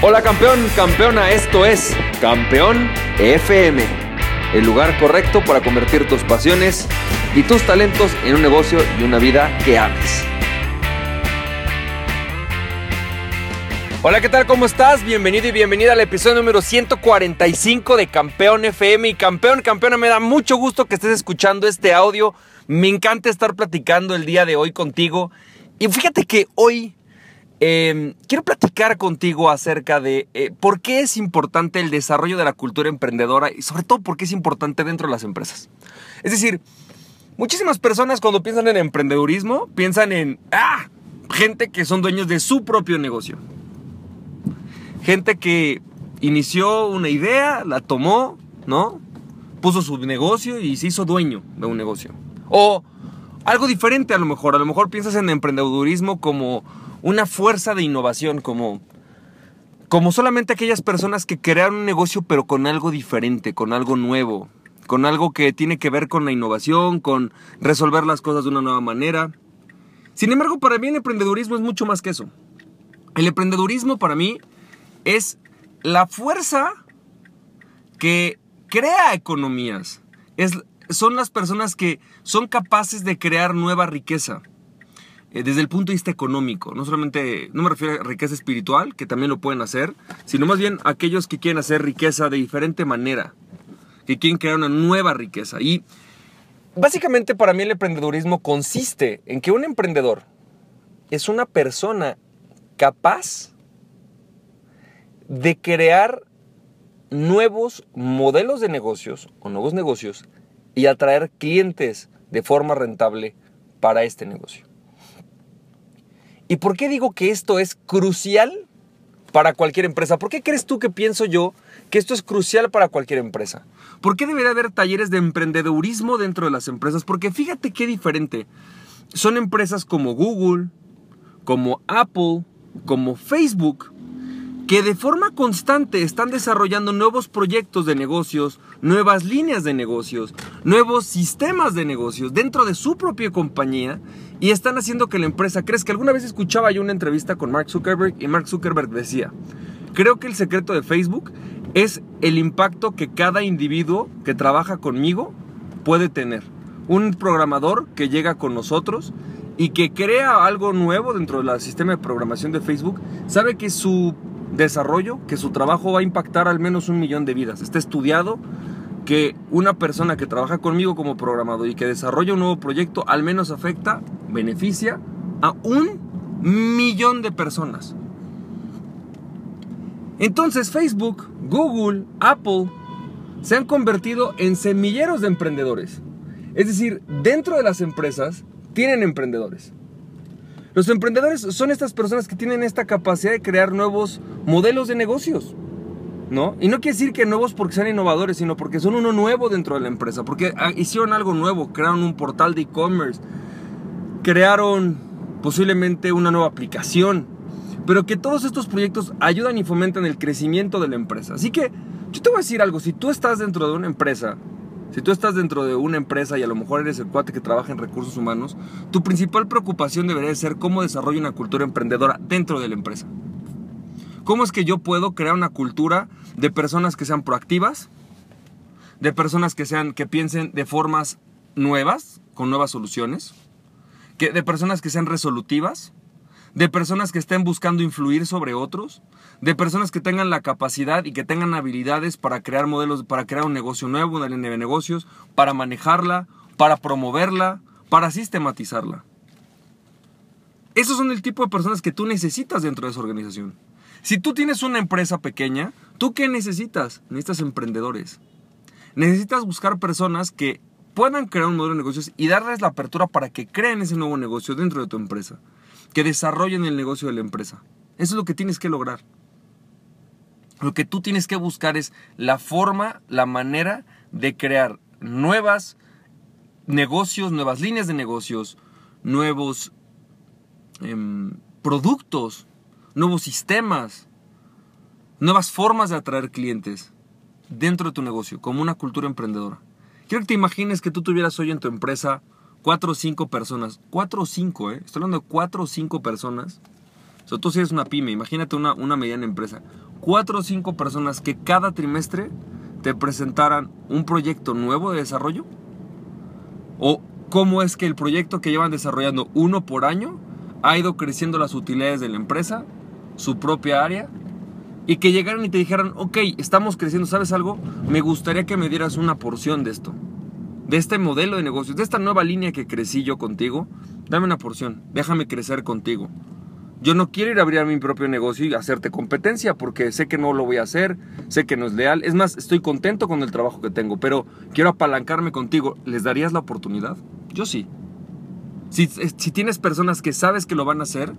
Hola campeón, campeona, esto es Campeón FM, el lugar correcto para convertir tus pasiones y tus talentos en un negocio y una vida que ames. Hola, ¿qué tal? ¿Cómo estás? Bienvenido y bienvenida al episodio número 145 de Campeón FM. Y campeón, campeona, me da mucho gusto que estés escuchando este audio. Me encanta estar platicando el día de hoy contigo. Y fíjate que hoy Em, quiero platicar contigo acerca de eh, por qué es importante el desarrollo de la cultura emprendedora y sobre todo por qué es importante dentro de las empresas. Es decir, muchísimas personas cuando piensan en emprendedurismo piensan en, ah, gente que son dueños de su propio negocio. Gente que inició una idea, la tomó, ¿no? Puso su negocio y se hizo dueño de un negocio. O algo diferente a lo mejor, a lo mejor piensas en emprendedurismo como una fuerza de innovación, como, como solamente aquellas personas que crearon un negocio pero con algo diferente, con algo nuevo, con algo que tiene que ver con la innovación, con resolver las cosas de una nueva manera. Sin embargo, para mí el emprendedurismo es mucho más que eso. El emprendedurismo para mí es la fuerza que crea economías. Es, son las personas que son capaces de crear nueva riqueza. Eh, desde el punto de vista económico. No solamente, no me refiero a riqueza espiritual, que también lo pueden hacer, sino más bien aquellos que quieren hacer riqueza de diferente manera, que quieren crear una nueva riqueza. Y básicamente para mí el emprendedurismo consiste en que un emprendedor es una persona capaz de crear nuevos modelos de negocios o nuevos negocios y atraer clientes de forma rentable para este negocio. ¿Y por qué digo que esto es crucial para cualquier empresa? ¿Por qué crees tú que pienso yo que esto es crucial para cualquier empresa? ¿Por qué debería haber talleres de emprendedurismo dentro de las empresas? Porque fíjate qué diferente. Son empresas como Google, como Apple, como Facebook, que de forma constante están desarrollando nuevos proyectos de negocios, nuevas líneas de negocios, nuevos sistemas de negocios dentro de su propia compañía y están haciendo que la empresa crezca. Alguna vez escuchaba yo una entrevista con Mark Zuckerberg y Mark Zuckerberg decía, creo que el secreto de Facebook es el impacto que cada individuo que trabaja conmigo puede tener. Un programador que llega con nosotros y que crea algo nuevo dentro del sistema de programación de Facebook, sabe que su desarrollo, que su trabajo va a impactar al menos un millón de vidas. Está estudiado, que una persona que trabaja conmigo como programador y que desarrolla un nuevo proyecto al menos afecta, beneficia a un millón de personas. Entonces Facebook, Google, Apple se han convertido en semilleros de emprendedores. Es decir, dentro de las empresas tienen emprendedores. Los emprendedores son estas personas que tienen esta capacidad de crear nuevos modelos de negocios. ¿No? Y no quiere decir que nuevos porque sean innovadores, sino porque son uno nuevo dentro de la empresa, porque ah, hicieron algo nuevo, crearon un portal de e-commerce, crearon posiblemente una nueva aplicación, pero que todos estos proyectos ayudan y fomentan el crecimiento de la empresa. Así que yo te voy a decir algo, si tú estás dentro de una empresa, si tú estás dentro de una empresa y a lo mejor eres el cuate que trabaja en recursos humanos, tu principal preocupación debería ser cómo desarrollar una cultura emprendedora dentro de la empresa. ¿Cómo es que yo puedo crear una cultura de personas que sean proactivas, de personas que sean que piensen de formas nuevas, con nuevas soluciones, que, de personas que sean resolutivas, de personas que estén buscando influir sobre otros, de personas que tengan la capacidad y que tengan habilidades para crear modelos, para crear un negocio nuevo, una línea de negocios, para manejarla, para promoverla, para sistematizarla. Esos son el tipo de personas que tú necesitas dentro de esa organización. Si tú tienes una empresa pequeña, ¿tú qué necesitas? Necesitas emprendedores. Necesitas buscar personas que puedan crear un modelo de negocios y darles la apertura para que creen ese nuevo negocio dentro de tu empresa. Que desarrollen el negocio de la empresa. Eso es lo que tienes que lograr. Lo que tú tienes que buscar es la forma, la manera de crear nuevas negocios, nuevas líneas de negocios, nuevos em, productos nuevos sistemas, nuevas formas de atraer clientes dentro de tu negocio, como una cultura emprendedora. Quiero que te imagines que tú tuvieras hoy en tu empresa cuatro o cinco personas, cuatro o cinco, ¿eh? estoy hablando de cuatro o cinco personas. O sea, tú si eres una pyme, imagínate una, una mediana empresa. cuatro o cinco personas que cada trimestre te presentaran un proyecto nuevo de desarrollo? ¿O cómo es que el proyecto que llevan desarrollando uno por año ha ido creciendo las utilidades de la empresa, su propia área, y que llegaran y te dijeran, ok, estamos creciendo, ¿sabes algo? Me gustaría que me dieras una porción de esto, de este modelo de negocios, de esta nueva línea que crecí yo contigo, dame una porción, déjame crecer contigo. Yo no quiero ir a abrir mi propio negocio y hacerte competencia porque sé que no lo voy a hacer, sé que no es leal. Es más, estoy contento con el trabajo que tengo, pero quiero apalancarme contigo. ¿Les darías la oportunidad? Yo sí. Si, si tienes personas que sabes que lo van a hacer,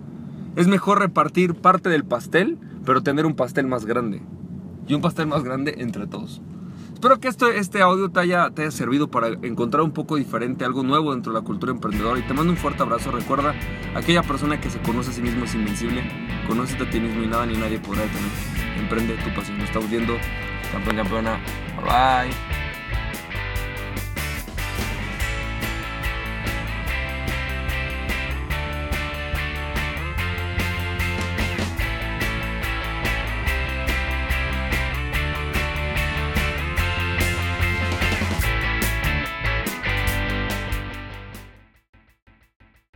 es mejor repartir parte del pastel, pero tener un pastel más grande. Y un pastel más grande entre todos. Espero que esto, este audio te haya, te haya servido para encontrar un poco diferente, algo nuevo dentro de la cultura emprendedora. Y te mando un fuerte abrazo. Recuerda, aquella persona que se conoce a sí mismo es invencible. Conócete a ti mismo y nada ni nadie podrá detener. Emprende tu pasión. Nos estamos viendo. Campeón, campeona. Bye.